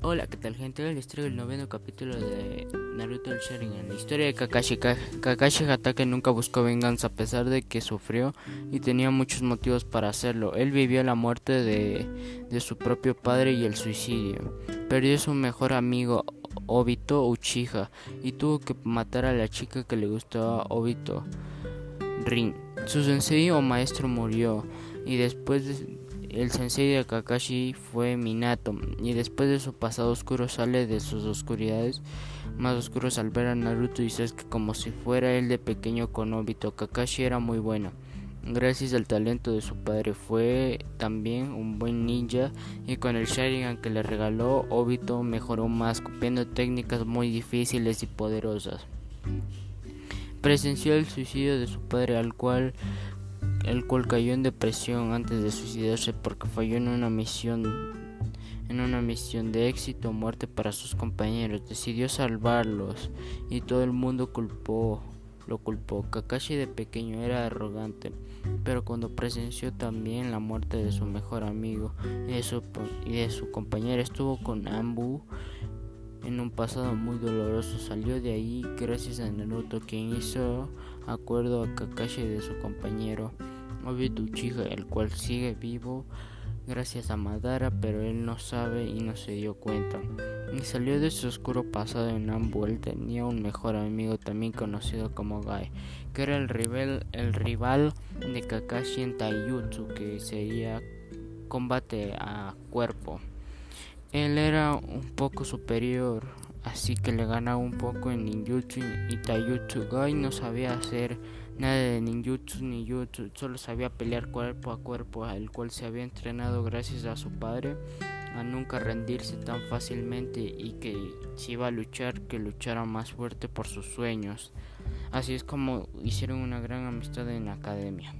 Hola, ¿qué tal gente? Les traigo el noveno capítulo de Naruto el Sharingan. La historia de Kakashi. Kakashi Hatake nunca buscó venganza a pesar de que sufrió y tenía muchos motivos para hacerlo. Él vivió la muerte de, de su propio padre y el suicidio. Perdió a su mejor amigo Obito Uchiha y tuvo que matar a la chica que le gustaba Obito Rin. Su sensei o maestro murió y después de el sensei de Kakashi fue Minato, y después de su pasado oscuro sale de sus oscuridades más oscuros al ver a Naruto y que como si fuera él de pequeño con Obito. Kakashi era muy bueno. Gracias al talento de su padre fue también un buen ninja y con el Sharingan que le regaló Obito mejoró más copiando técnicas muy difíciles y poderosas. Presenció el suicidio de su padre al cual el cual cayó en depresión antes de suicidarse porque falló en una misión en una misión de éxito o muerte para sus compañeros. Decidió salvarlos y todo el mundo culpó lo culpó. Kakashi de pequeño era arrogante, pero cuando presenció también la muerte de su mejor amigo y de su, y de su estuvo con Ambu en un pasado muy doloroso. Salió de ahí gracias a Naruto, quien hizo acuerdo a Kakashi de su compañero. Obito Uchiha, el cual sigue vivo gracias a Madara, pero él no sabe y no se dio cuenta. Y salió de su oscuro pasado en Ambu. Él tenía un mejor amigo también conocido como Gai, que era el rival, el rival de Kakashi en Taijutsu, que sería combate a cuerpo. Él era un poco superior, así que le ganaba un poco en ninjutsu y taijutsu. Gai no sabía hacer nada de ninjutsu ni jutsu, solo sabía pelear cuerpo a cuerpo, al cual se había entrenado gracias a su padre a nunca rendirse tan fácilmente y que si iba a luchar, que luchara más fuerte por sus sueños. Así es como hicieron una gran amistad en la academia.